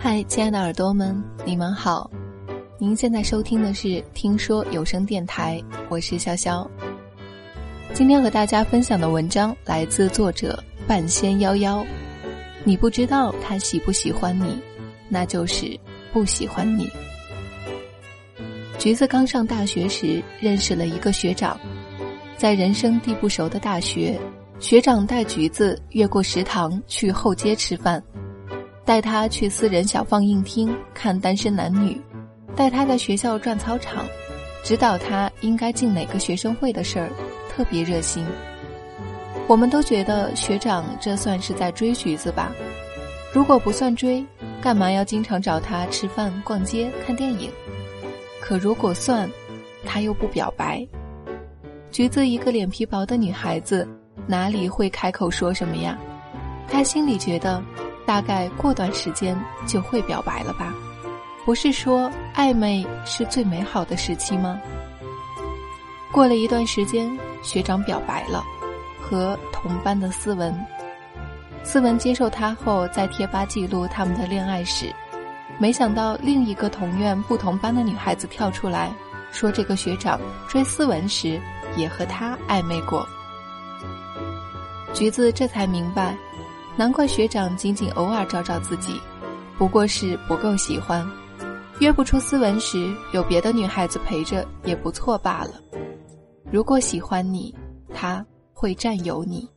嗨，亲爱的耳朵们，你们好！您现在收听的是《听说有声电台》，我是潇潇。今天和大家分享的文章来自作者半仙夭夭。你不知道他喜不喜欢你，那就是不喜欢你。橘子刚上大学时认识了一个学长，在人生地不熟的大学，学长带橘子越过食堂去后街吃饭。带他去私人小放映厅看单身男女，带他在学校转操场，指导他应该进哪个学生会的事儿，特别热心。我们都觉得学长这算是在追橘子吧？如果不算追，干嘛要经常找他吃饭、逛街、看电影？可如果算，他又不表白，橘子一个脸皮薄的女孩子，哪里会开口说什么呀？他心里觉得。大概过段时间就会表白了吧？不是说暧昧是最美好的时期吗？过了一段时间，学长表白了，和同班的思文。思文接受他后，在贴吧记录他们的恋爱史。没想到另一个同院不同班的女孩子跳出来说，这个学长追思文时也和他暧昧过。橘子这才明白。难怪学长仅仅偶尔找找自己，不过是不够喜欢，约不出斯文时有别的女孩子陪着也不错罢了。如果喜欢你，他会占有你。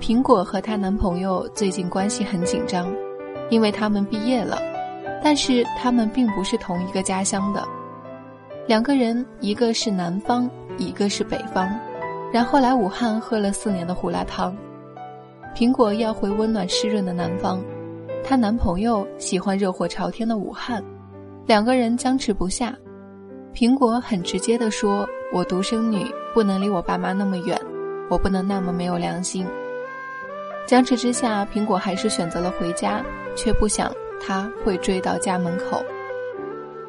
苹果和她男朋友最近关系很紧张，因为他们毕业了，但是他们并不是同一个家乡的，两个人一个是南方，一个是北方。然后来武汉喝了四年的胡辣汤，苹果要回温暖湿润的南方，她男朋友喜欢热火朝天的武汉，两个人僵持不下。苹果很直接地说：“我独生女，不能离我爸妈那么远，我不能那么没有良心。”僵持之下，苹果还是选择了回家，却不想他会追到家门口。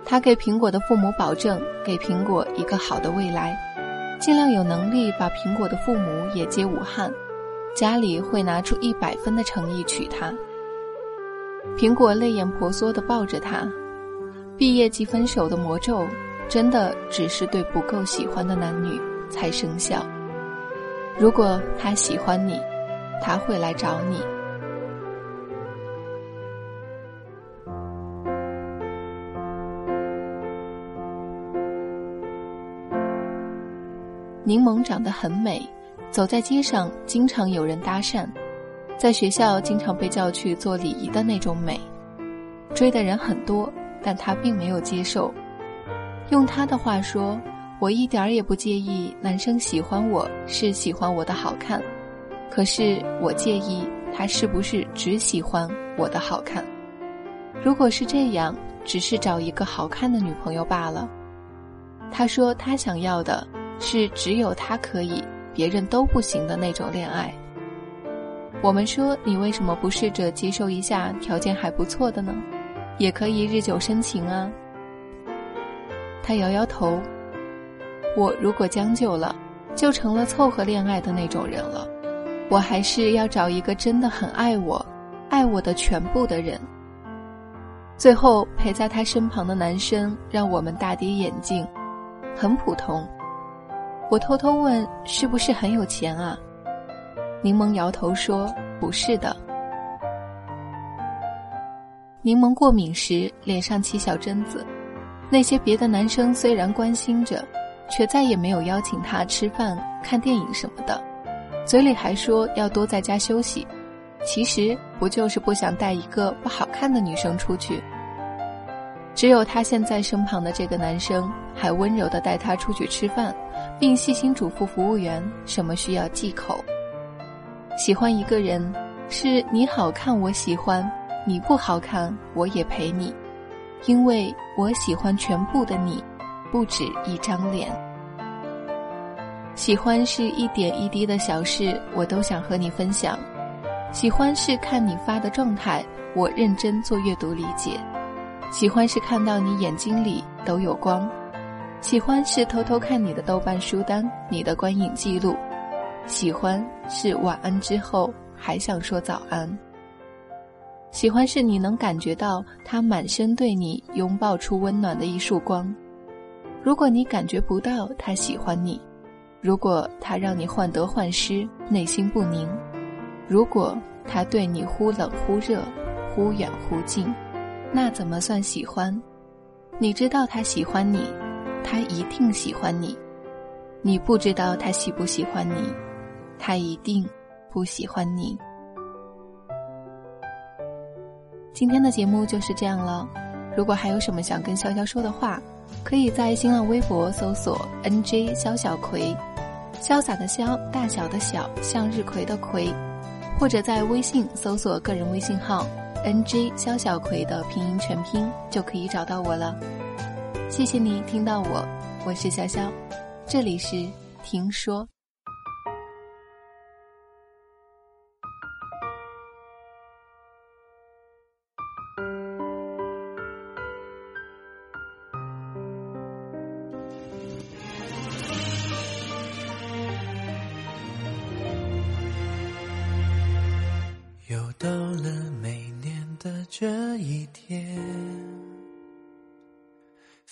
他给苹果的父母保证，给苹果一个好的未来。尽量有能力把苹果的父母也接武汉，家里会拿出一百分的诚意娶她。苹果泪眼婆娑地抱着他，毕业即分手的魔咒，真的只是对不够喜欢的男女才生效。如果他喜欢你，他会来找你。柠檬长得很美，走在街上经常有人搭讪，在学校经常被叫去做礼仪的那种美，追的人很多，但他并没有接受。用他的话说：“我一点儿也不介意男生喜欢我是喜欢我的好看，可是我介意他是不是只喜欢我的好看。如果是这样，只是找一个好看的女朋友罢了。”他说他想要的。是只有他可以，别人都不行的那种恋爱。我们说你为什么不试着接受一下条件还不错的呢？也可以日久生情啊。他摇摇头。我如果将就了，就成了凑合恋爱的那种人了。我还是要找一个真的很爱我、爱我的全部的人。最后陪在他身旁的男生让我们大跌眼镜，很普通。我偷偷问：“是不是很有钱啊？”柠檬摇头说：“不是的。”柠檬过敏时脸上起小疹子，那些别的男生虽然关心着，却再也没有邀请他吃饭、看电影什么的，嘴里还说要多在家休息，其实不就是不想带一个不好看的女生出去？只有他现在身旁的这个男生，还温柔地带他出去吃饭。并细心嘱咐服务员什么需要忌口。喜欢一个人，是你好看我喜欢，你不好看我也陪你，因为我喜欢全部的你，不止一张脸。喜欢是一点一滴的小事，我都想和你分享。喜欢是看你发的状态，我认真做阅读理解。喜欢是看到你眼睛里都有光。喜欢是偷偷看你的豆瓣书单，你的观影记录；喜欢是晚安之后还想说早安。喜欢是你能感觉到他满身对你拥抱出温暖的一束光。如果你感觉不到他喜欢你，如果他让你患得患失、内心不宁，如果他对你忽冷忽热、忽远忽近，那怎么算喜欢？你知道他喜欢你，他一定喜欢你；你不知道他喜不喜欢你，他一定不喜欢你。今天的节目就是这样了。如果还有什么想跟潇潇说的话，可以在新浪微博搜索 “nj 潇小葵”，潇洒的潇，大小的小，向日葵的葵，或者在微信搜索个人微信号 ng 肖小葵”的拼音全拼，就可以找到我了。谢谢你听到我，我是潇潇，这里是听说。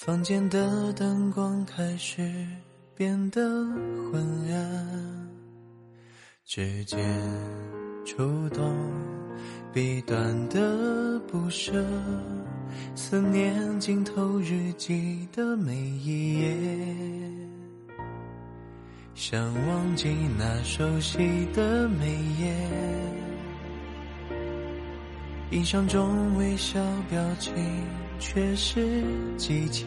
房间的灯光开始变得昏暗，指尖触动笔端的不舍，思念浸透日记的每一页，想忘记那熟悉的眉眼。印象中微笑表情却是急切，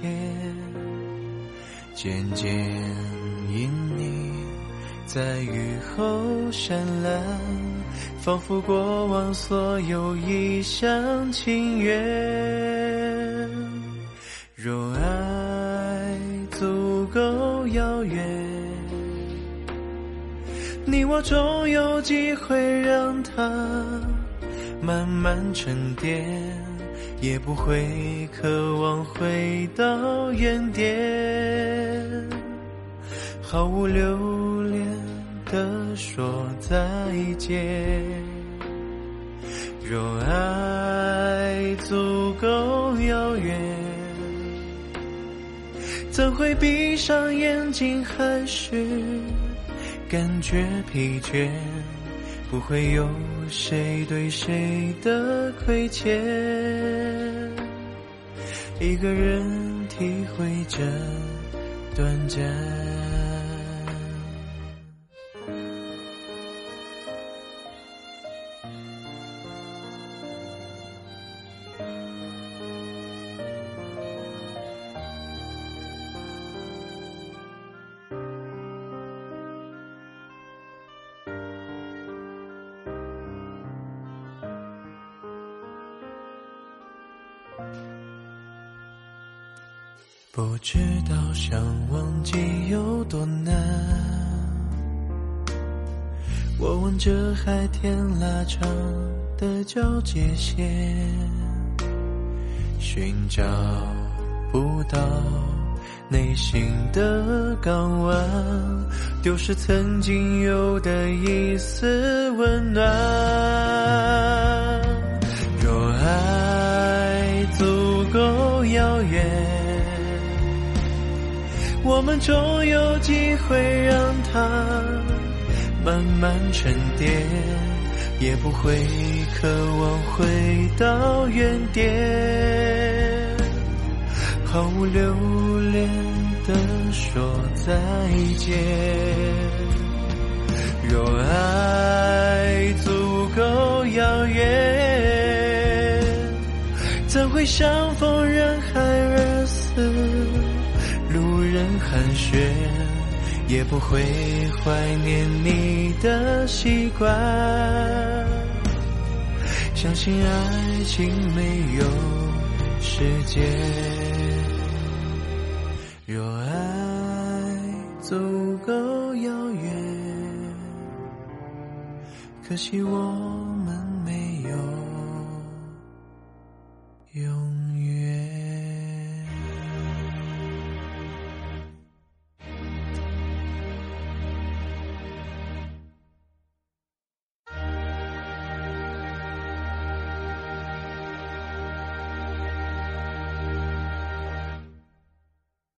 渐渐因你在雨后闪烂，仿佛过往所有一厢情愿。若爱足够遥远，你我终有机会让它。慢慢沉淀，也不会渴望回到原点，毫无留恋的说再见。若爱足够遥远，怎会闭上眼睛还是感觉疲倦？不会有谁对谁的亏欠，一个人体会这短暂。不知道想忘记有多难，我问这海天拉长的交界线，寻找不到内心的港湾，丢失曾经有的一丝温暖。我们终有机会让它慢慢沉淀，也不会渴望回到原点，毫无留恋的说再见。若爱足够遥远，怎会相雪，也不会怀念你的习惯。相信爱情没有时间，若爱足够遥远，可惜我们没有。